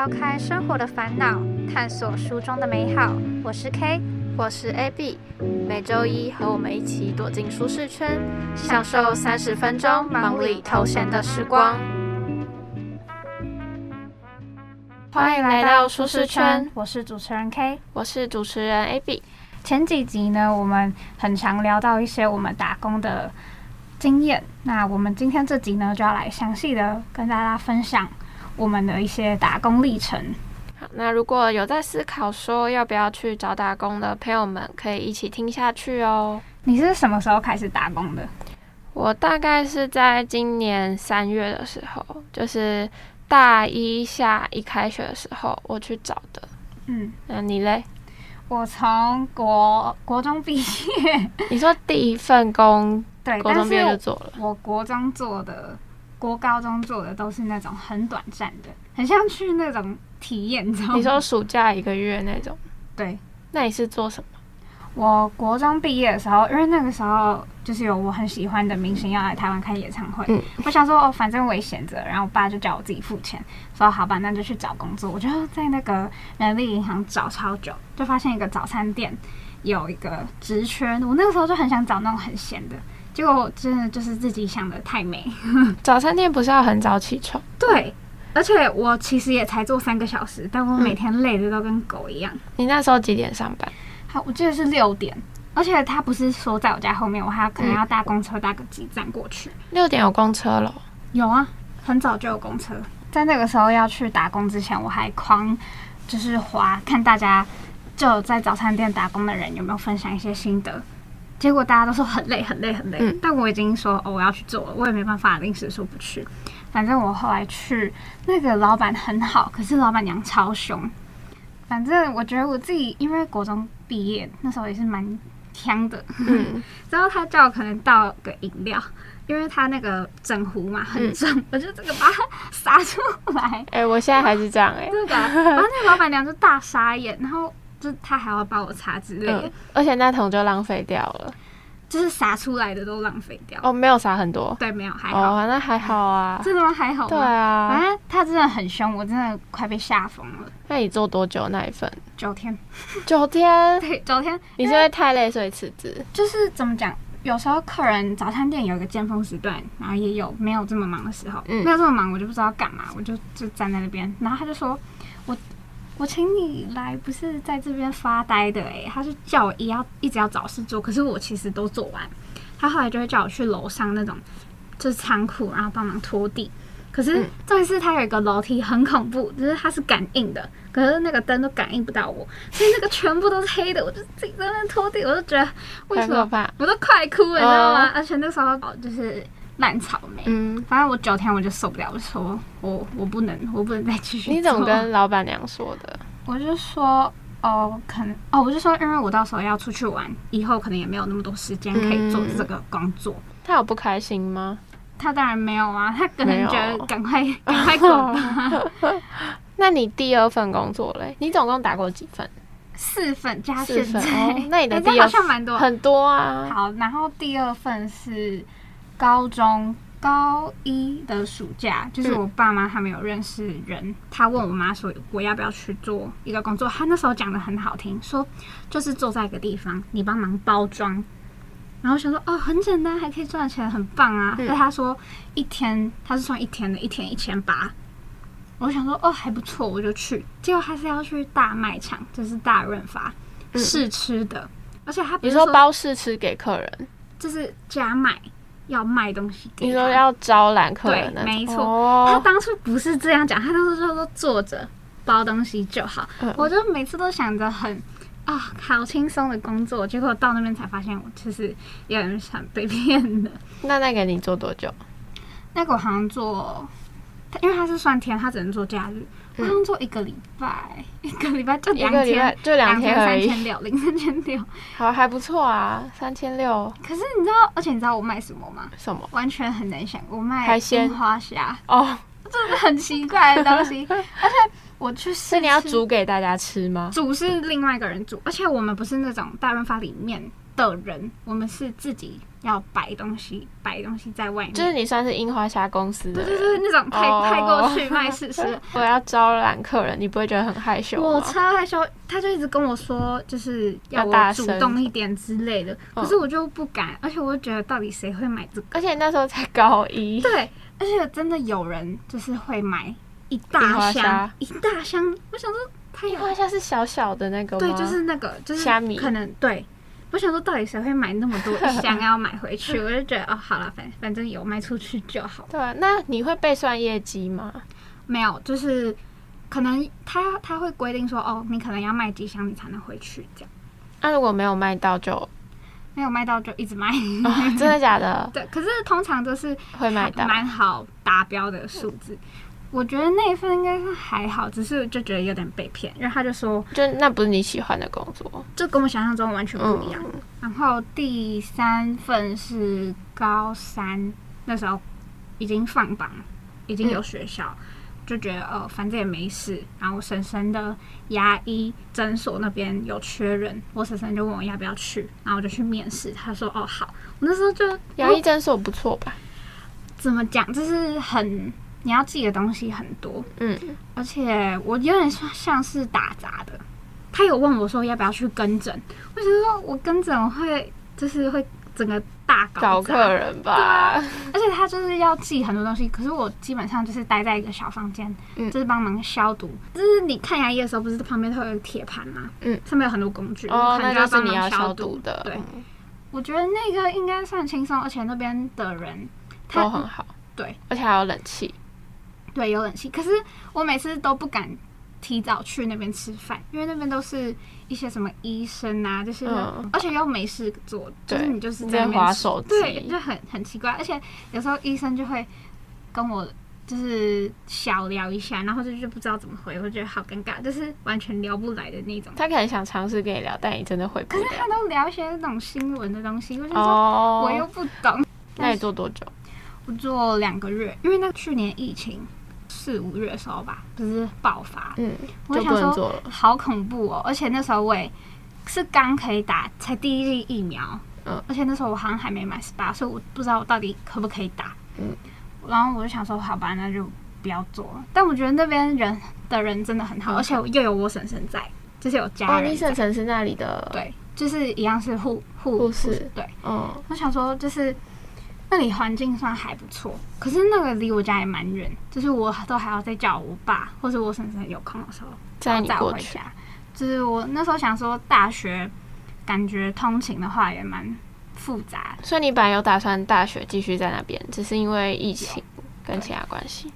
抛开生活的烦恼，探索书中的美好。我是 K，我是 AB，每周一和我们一起躲进舒适圈，享受三十分钟忙里偷闲的时光。欢迎来到舒适圈，我是主持人 K，我是主持人 AB。前几集呢，我们很常聊到一些我们打工的经验。那我们今天这集呢，就要来详细的跟大家分享我们的一些打工历程。好，那如果有在思考说要不要去找打工的朋友们，可以一起听下去哦。你是什么时候开始打工的？我大概是在今年三月的时候，就是大一下一开学的时候，我去找的。嗯，那你嘞？我从国国中毕业，你说第一份工，对，国中毕业就做了。我国中做的，国高中做的都是那种很短暂的，很像去那种体验，你知道吗？你说暑假一个月那种？对，那你是做什么？我国中毕业的时候，因为那个时候就是有我很喜欢的明星要来台湾开演唱会，嗯我想说哦，反正我也闲着，然后我爸就叫我自己付钱，说好吧，那就去找工作。我就在那个人力银行找超久，就发现一个早餐店有一个职缺，我那个时候就很想找那种很闲的，结果真的就是自己想的太美。早餐店不是要很早起床？对，而且我其实也才做三个小时，但我每天累的都跟狗一样。你那时候几点上班？好，我记得是六点，而且他不是说在我家后面，我还要可能要搭公车搭个几站过去。六点有公车了？有啊，很早就有公车。在那个时候要去打工之前，我还狂就是滑看大家就在早餐店打工的人有没有分享一些心得。结果大家都说很累很累很累，但我已经说哦我要去做了，我也没办法临时说不去。反正我后来去，那个老板很好，可是老板娘超凶。反正我觉得我自己因为国中毕业那时候也是蛮呛的，嗯，然后他叫我可能倒个饮料，因为他那个整壶嘛很重，我就这个把它洒出来。哎，我现在还是这样哎，对的。然后那个老板娘就大傻眼，然后就他还要帮我擦之类的，而且那桶就浪费掉了。就是撒出来的都浪费掉哦，没有撒很多，对，没有还好，哦，那还好啊，真的吗？还好，对啊，反正他真的很凶，我真的快被吓疯了。那你做多久那一份？九天，九天，对，九天。你是因为太累所以辞职？就是怎么讲，有时候客人早餐店有一个尖峰时段，然后也有没有这么忙的时候，嗯，没有这么忙，我就不知道干嘛，我就就站在那边，然后他就说我。我请你来不是在这边发呆的诶，他是叫我也要一直要找事做，可是我其实都做完。他后来就会叫我去楼上那种就是仓库，然后帮忙拖地。可是这一次他有一个楼梯很恐怖，就是它是感应的，可是那个灯都感应不到我，所以那个全部都是黑的。我就自己在那拖地，我就觉得为什么我都快哭了，你知道吗？而且那时候就是。烂草莓，嗯，反正我九天我就受不了，我说我我不能，我不能再继续。你怎么跟老板娘说的？我就说哦，可能哦，我就说，因为我到时候要出去玩，以后可能也没有那么多时间可以做这个工作。他有不开心吗？他当然没有啊，他可能觉得赶快 赶快滚吧。那你第二份工作嘞？你总共打过几份？四份加现在。那你的 第二好像蛮多，很多啊。好，然后第二份是。高中高一的暑假，就是我爸妈他们有认识人，他问我妈说我要不要去做一个工作，他那时候讲的很好听，说就是坐在一个地方，你帮忙包装，然后想说哦很简单，还可以赚钱，很棒啊。但他说一天他是算一天的，一天一千八，我想说哦还不错，我就去，结果还是要去大卖场，就是大润发试吃的，而且他你说包试吃给客人，就是加卖。要卖东西，你说要招揽客人，没错。他当初不是这样讲，他当初就说坐着包东西就好。我就每次都想着很啊，好轻松的工作，结果到那边才发现，我其实也很想被骗的。那那个你做多久？那个我好像做，因为他是算天，他只能做假日。好像做一个礼拜，一个礼拜就两天，就两天三千六，零三千六，好还不错啊，三千六。可是你知道，而且你知道我卖什么吗？什么？完全很难想，我卖海鲜花虾哦，这是很奇怪的东西。而且我去是，你要煮给大家吃吗？煮是另外一个人煮，而且我们不是那种大润发里面的人，我们是自己要摆东西，摆东西在外面。就是你算是樱花虾公司的，就是那种派派过去卖试试。我要招揽客人，你不会觉得很害羞我超害羞，他就一直跟我说，就是要我主动一点之类的。可是我就不敢，而且我就觉得到底谁会买这个？而且那时候才高一。对，而且真的有人就是会买一大箱，一大箱。我想说，他樱花虾是小小的那个吗？对，就是那个，就是虾米，可能对。我想说，到底谁会买那么多 箱要买回去？我就觉得哦，好了，反反正有卖出去就好。对啊，那你会被算业绩吗？没有，就是可能他他会规定说，哦，你可能要卖几箱你才能回去这样。那如果没有卖到，就没有卖到就一直卖。真的假的？对，可是通常都是会卖到蛮好达标的数字。我觉得那一份应该是还好，只是就觉得有点被骗，因为他就说，就那不是你喜欢的工作，就跟我想象中完全不一样。然后第三份是高三那时候已经放榜，已经有学校，就觉得呃反正也没事。然后我婶婶的牙医诊所那边有缺人，我婶婶就问我要不要去，然后我就去面试。他说哦好，我那时候就牙医诊所不错吧？怎么讲？就是很。你要记的东西很多，嗯，而且我有点像像是打杂的。他有问我说要不要去跟诊，我想说我跟诊会就是会整个大搞客人吧，而且他就是要记很多东西。可是我基本上就是待在一个小房间，就是帮忙消毒。就是你看牙医的时候，不是旁边会有铁盘吗？嗯，上面有很多工具，哦，那就是你要消毒的。对，我觉得那个应该算轻松，而且那边的人都很好，对，而且还有冷气。对，有冷气，可是我每次都不敢提早去那边吃饭，因为那边都是一些什么医生啊，就是而且又没事做，就是你就是在划手机，对，就很很奇怪。而且有时候医生就会跟我就是小聊一下，然后就就不知道怎么回，我觉得好尴尬，就是完全聊不来的那种。他可能想尝试跟你聊，但你真的回不了。可是他都聊一些那种新闻的东西，我就说我又不懂。那你做多久？我做两个月，因为那去年疫情。四五月的时候吧，不是爆发，嗯，我想说好恐怖哦，而且那时候我也是刚可以打，才第一剂疫苗，嗯，而且那时候我好像还没满十八，所以我不知道我到底可不可以打，嗯，然后我就想说，好吧，那就不要做了。但我觉得那边人的人真的很好，而且又有我婶婶在，就是有家人。你婶婶是那里的，对，就是一样是护护士，对，嗯，我想说就是。那里环境算还不错，可是那个离我家也蛮远，就是我都还要再叫我爸或者我婶婶有空的时候载你回家。就是我那时候想说，大学感觉通勤的话也蛮复杂，所以你本来有打算大学继续在那边，只是因为疫情跟其他关系。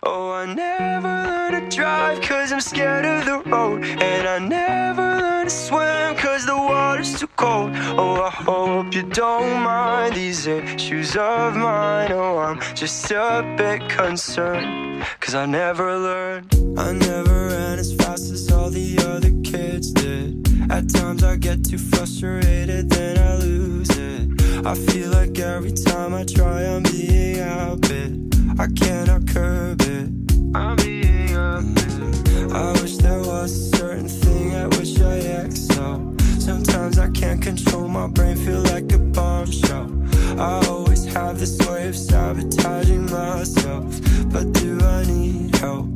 Oh, I never learned to drive cause I'm scared of the road. And I never learned to swim cause the water's too cold. Oh, I hope you don't mind these issues of mine. Oh, I'm just a bit concerned cause I never learned. I never ran as fast as all the other kids did. At times I get too frustrated, then I lose it. I feel like every time I try, I'm being outbid. I cannot curb it. I'm being a outbid. I wish there was a certain thing at which I excel. Sometimes I can't control my brain, feel like a bombshell. I always have this way of sabotaging myself. But do I need help?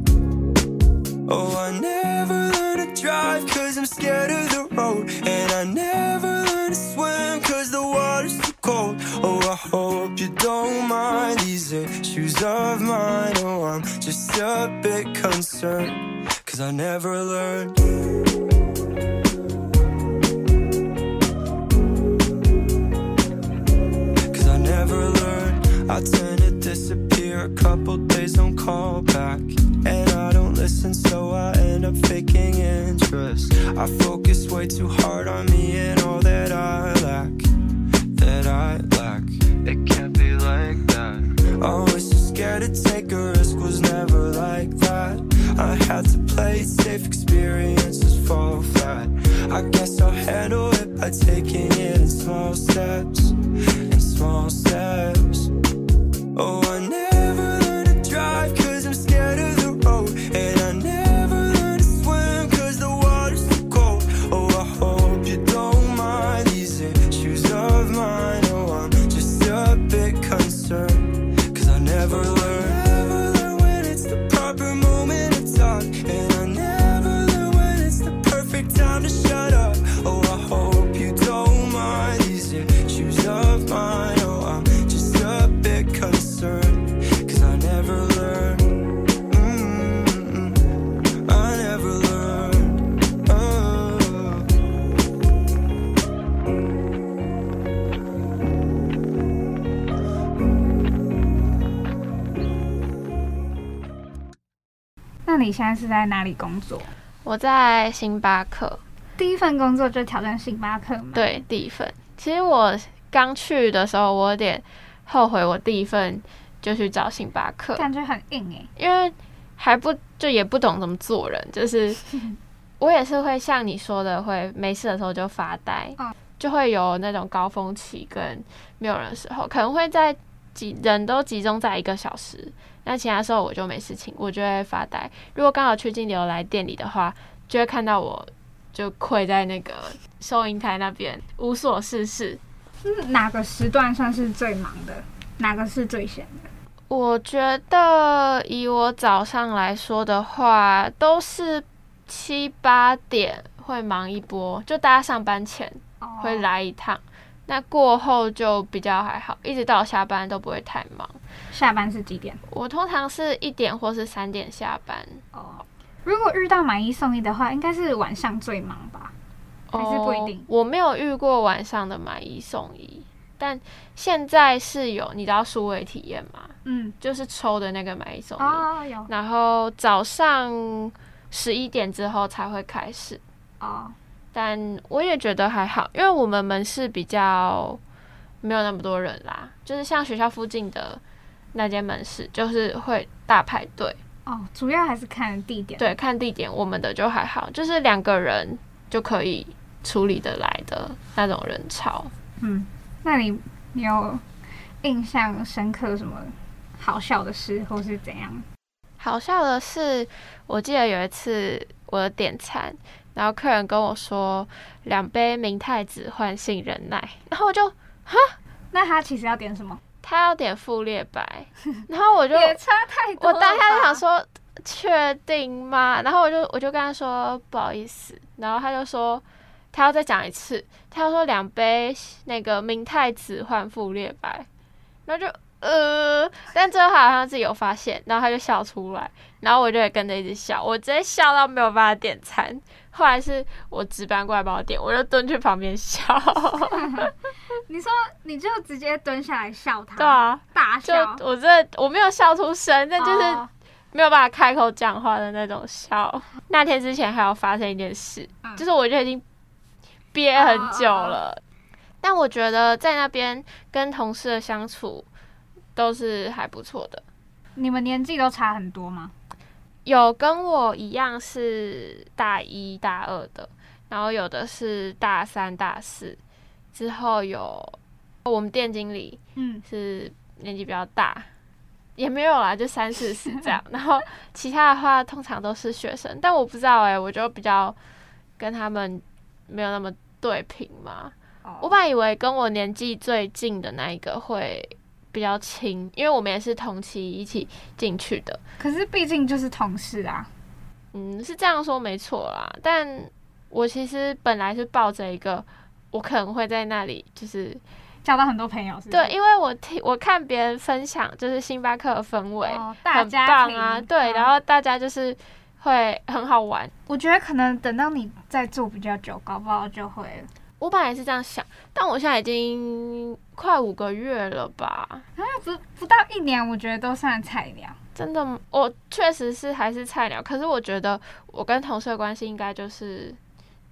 Oh, I never learned to drive cause I'm scared of the road. And I never learned to swim cause the water's too cold. Oh, I hope you don't mind these issues of mine. Oh, I'm just a bit concerned cause I never learned. Never learned. I tend to disappear a couple days, don't call back. And I don't listen, so I end up faking interest. I focus way too hard on me and all that I lack. That I lack. It can't be like that. Always so scared to take a risk, was never like that. I had to play it safe, experiences fall flat. I guess I'll handle it by taking it in small steps. 你现在是在哪里工作？我在星巴克。第一份工作就挑战星巴克吗？对，第一份。其实我刚去的时候，我有点后悔，我第一份就去找星巴克，感觉很硬哎。因为还不就也不懂怎么做人，就是我也是会像你说的，会没事的时候就发呆，就会有那种高峰期跟没有人的时候，可能会在集人都集中在一个小时，那其他时候我就没事情，我就会发呆。如果刚好去金流来店里的话，就会看到我就跪在那个收银台那边无所事事。哪个时段算是最忙的？哪个是最闲的？我觉得以我早上来说的话，都是七八点会忙一波，就大家上班前会来一趟。那过后就比较还好，一直到下班都不会太忙。下班是几点？我通常是一点或是三点下班。哦，如果遇到买一送一的话，应该是晚上最忙吧？还是不一定？我没有遇过晚上的买一送一。但现在是有，你知道数位体验吗？嗯，就是抽的那个买一送一。哦，有。然后早上十一点之后才会开始。哦。但我也觉得还好，因为我们门市比较没有那么多人啦。就是像学校附近的那间门市，就是会大排队。哦，主要还是看地点。对，看地点，我们的就还好，就是两个人就可以处理得来的那种人潮。嗯。那你你有印象深刻什么好笑的事，或是怎样？好笑的是，我记得有一次我点餐，然后客人跟我说两杯明太子换杏仁奶，然后我就哈，那他其实要点什么？他要点富列白，然后我就也差太多。我当下就想说确定吗？然后我就我就跟他说不好意思，然后他就说。他要再讲一次，他要说两杯那个明太子换富列白，然后就呃，但最后好像自己有发现，然后他就笑出来，然后我就也跟着一直笑，我直接笑到没有办法点餐。后来是我值班过来帮我点，我就蹲去旁边笑。你说你就直接蹲下来笑他？对啊，大笑。我这我没有笑出声，但就是没有办法开口讲话的那种笑。那天之前还有发生一件事，就是我就已经。憋很久了，但我觉得在那边跟同事的相处都是还不错的。你们年纪都差很多吗？有跟我一样是大一大二的，然后有的是大三大四，之后有我们店经理，嗯，是年纪比较大，也没有啦，就三四十 这样。然后其他的话通常都是学生，但我不知道哎，我就比较跟他们。没有那么对平嘛？我本来以为跟我年纪最近的那一个会比较亲，因为我们也是同期一起进去的。可是毕竟就是同事啊。嗯，是这样说没错啦。但我其实本来是抱着一个，我可能会在那里就是交到很多朋友。对，因为我听我看别人分享，就是星巴克的氛围很棒啊。对，然后大家就是。会很好玩，我觉得可能等到你在做比较久，搞不好就会了。我本来是这样想，但我现在已经快五个月了吧？啊，不不到一年，我觉得都算菜鸟。真的，我确实是还是菜鸟。可是我觉得我跟同事的关系应该就是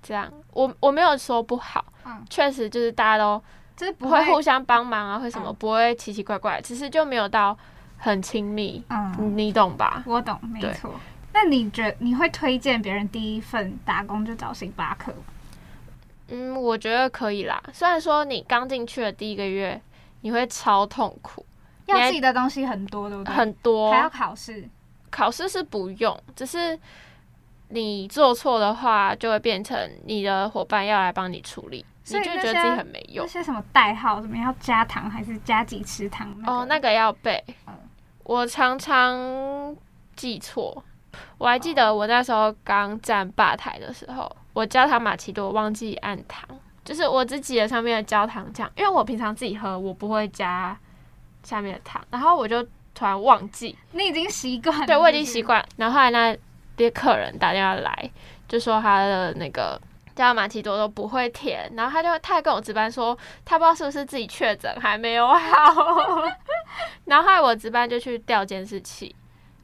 这样。我我没有说不好，嗯，确实就是大家都就是不会互相帮忙啊，或什么不会奇奇怪怪，其实就没有到很亲密。嗯，你懂吧？我懂，没错。那你觉你会推荐别人第一份打工就找星巴克吗？嗯，我觉得可以啦。虽然说你刚进去的第一个月你会超痛苦，要记的东西很多，对不对？很多，还要考试。考试是不用，只是你做错的话，就会变成你的伙伴要来帮你处理，你就觉得自己很没用。那些什么代号，什么要加糖还是加几匙糖？哦，那个要背。我常常记错。我还记得我那时候刚站吧台的时候，我焦糖玛奇朵忘记按糖，就是我只挤了上面的焦糖酱，因为我平常自己喝，我不会加下面的糖，然后我就突然忘记。你已经习惯？对，我已经习惯。然后后来那些客人打电话来，就说他的那个焦糖玛奇朵都不会甜，然后他就他还跟我值班说，他不知道是不是自己确诊还没有好，然后后来我值班就去调监视器。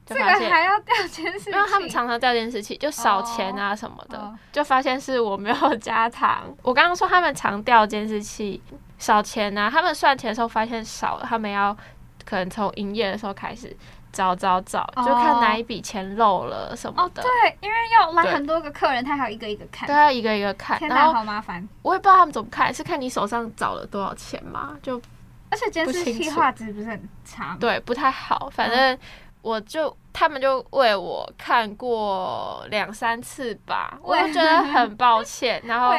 就发现还要调监视器，因为他们常常调监视器，就少钱啊什么的，就发现是我没有 加糖。我刚刚说他们常调监视器少钱啊，他们算钱的时候发现少了，他们要可能从营业的时候开始找找找，就看哪一笔钱漏了什么的。对，因为要来很多个客人，他还要一个一个看，对，要一个一个看，天哪，好麻烦。我也不知道他们怎么看，是看你手上找了多少钱吗？就而且监视器画质不是很差，对，不太好，反正。我就他们就为我看过两三次吧，我就觉得很抱歉。然后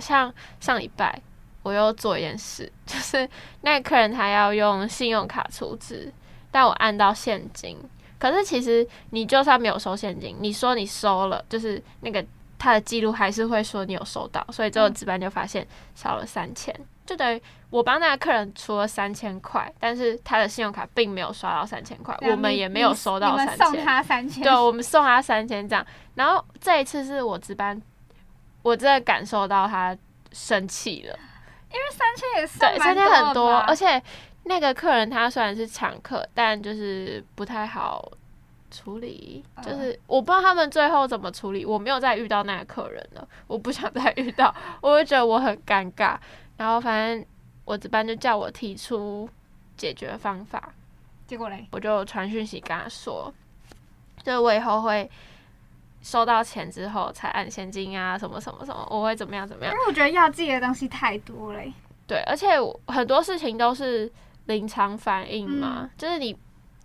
像上礼拜我又做一件事，就是那个客人他要用信用卡出资，但我按到现金。可是其实你就算没有收现金，你说你收了，就是那个他的记录还是会说你有收到，所以最后值班就发现少了三千。就等于我帮那个客人出了三千块，但是他的信用卡并没有刷到三千块，我们也没有收到三千。送他三千，对，我们送他三千这样。然后这一次是我值班，我真的感受到他生气了，因为三千也是对三千很多，而且那个客人他虽然是常客，但就是不太好处理，就是我不知道他们最后怎么处理，我没有再遇到那个客人了，我不想再遇到，我会觉得我很尴尬。然后反正我值班就叫我提出解决方法，结果嘞，我就传讯息跟他说，就我以后会收到钱之后才按现金啊，什么什么什么，我会怎么样怎么样？因为我觉得要记的东西太多嘞。对，而且很多事情都是临场反应嘛，就是你。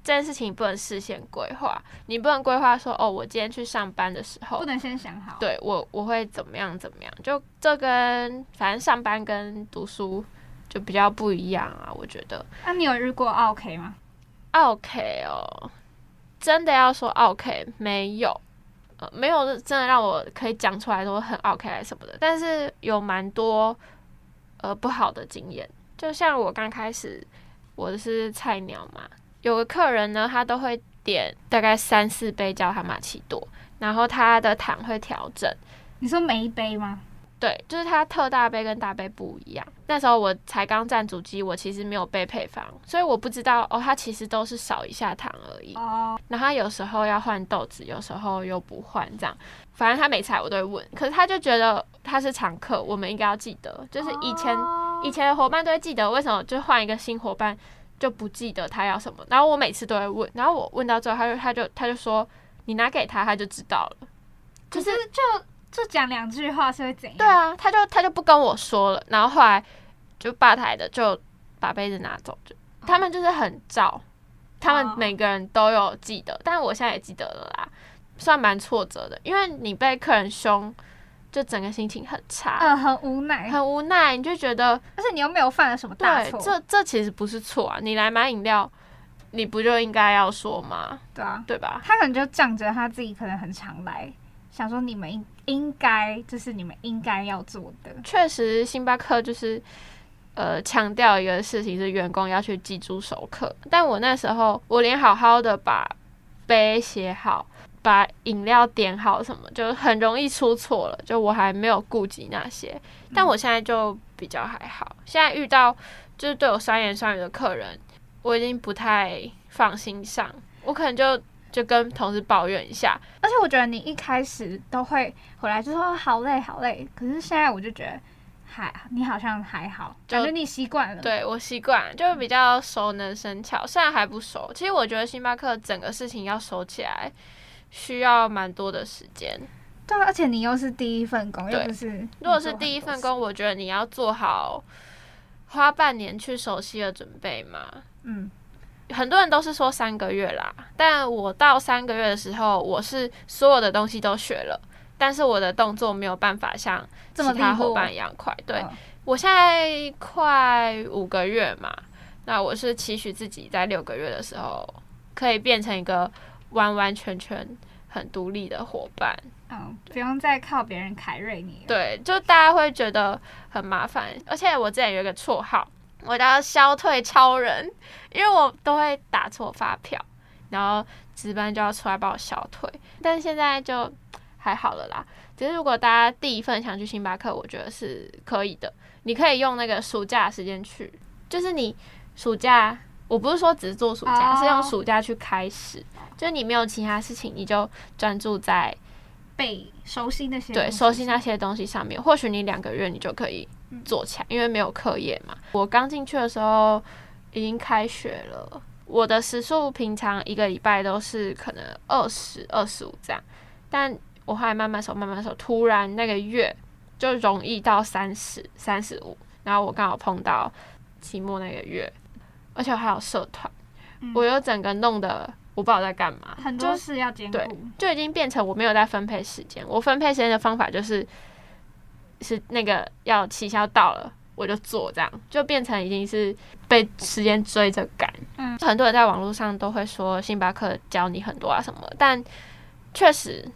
这件事情不能事先规划，你不能规划说哦，我今天去上班的时候不能先想好，对我我会怎么样怎么样，就这跟反正上班跟读书就比较不一样啊，我觉得。那你有遇过 OK 吗？OK 哦，真的要说 OK 没有，呃，没有真的让我可以讲出来说很 OK 什么的，但是有蛮多呃不好的经验，就像我刚开始我是菜鸟嘛。有个客人呢，他都会点大概三四杯焦糖玛奇朵，然后他的糖会调整。你说每一杯吗？对，就是它特大杯跟大杯不一样。那时候我才刚站主机，我其实没有背配方，所以我不知道哦，它其实都是少一下糖而已。哦。然后有时候要换豆子，有时候又不换，这样。反正他每次来我都会问，可是他就觉得他是常客，我们应该要记得。就是以前以前的伙伴都会记得，为什么就换一个新伙伴？就不记得他要什么，然后我每次都会问，然后我问到最后，他就他就他就说，你拿给他，他就知道了。可是就就讲两句话是会怎样？对啊，他就他就不跟我说了，然后后来就吧台的就把杯子拿走，就他们就是很照，他们每个人都有记得，但我现在也记得了啦，算蛮挫折的，因为你被客人凶。就整个心情很差，嗯，很无奈，很无奈，你就觉得，但是你又没有犯了什么大错，这这其实不是错啊，你来买饮料，你不就应该要说吗？对啊，对吧？他可能就仗着他自己可能很常来，想说你们应应该，这是你们应该要做的。确实，星巴克就是呃强调一个事情是员工要去记住熟客，但我那时候我连好好的把杯写好。把饮料点好什么，就很容易出错了。就我还没有顾及那些，但我现在就比较还好。现在遇到就是对我酸言酸语的客人，我已经不太放心上。我可能就就跟同事抱怨一下。而且我觉得你一开始都会回来就说好累好累，可是现在我就觉得还你好像还好，感觉你习惯了。对我习惯，就比较熟能生巧。虽然还不熟，其实我觉得星巴克整个事情要熟起来。需要蛮多的时间，对，而且你又是第一份工，又不是。如果是第一份工，我觉得你要做好花半年去熟悉的准备嘛。嗯，很多人都是说三个月啦，但我到三个月的时候，我是所有的东西都学了，但是我的动作没有办法像其他伙伴一样快。对我现在快五个月嘛，那我是期许自己在六个月的时候可以变成一个。完完全全很独立的伙伴，嗯，不用再靠别人凯瑞你。对，就大家会觉得很麻烦，而且我之前有一个绰号，我叫消退超人，因为我都会打错发票，然后值班就要出来帮我消退。但是现在就还好了啦。其实如果大家第一份想去星巴克，我觉得是可以的，你可以用那个暑假时间去，就是你暑假。我不是说只是做暑假，是用暑假去开始，就是你没有其他事情，你就专注在背熟悉那些对熟悉那些东西上面。或许你两个月你就可以做起来，因为没有课业嘛。我刚进去的时候已经开学了，我的时数平常一个礼拜都是可能二十二十五这样，但我后来慢慢手慢慢手，突然那个月就容易到三十三十五，然后我刚好碰到期末那个月。而且还有社团，我又整个弄得我不知道在干嘛，很多事要兼顾，就已经变成我没有在分配时间。我分配时间的方法就是，是那个要期效到了我就做，这样就变成已经是被时间追着赶。嗯，很多人在网络上都会说星巴克教你很多啊什么，但确实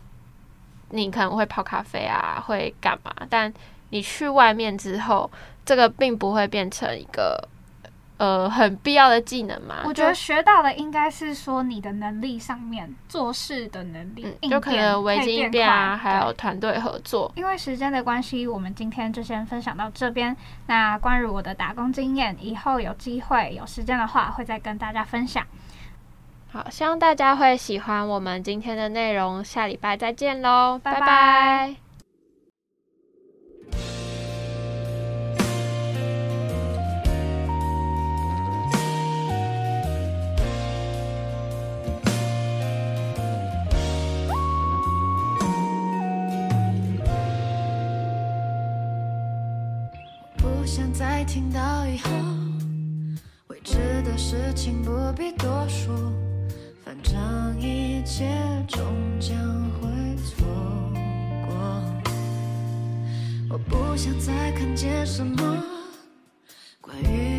你可能会泡咖啡啊，会干嘛？但你去外面之后，这个并不会变成一个。呃，很必要的技能嘛？我觉得学到的应该是说你的能力上面做事的能力，就可能危机应变啊，还有团队合作。因为时间的关系，我们今天就先分享到这边。那关于我的打工经验，以后有机会有时间的话，会再跟大家分享。好，希望大家会喜欢我们今天的内容。下礼拜再见喽，拜拜。听到以后，未知的事情不必多说，反正一切终将会错过。我不想再看见什么关于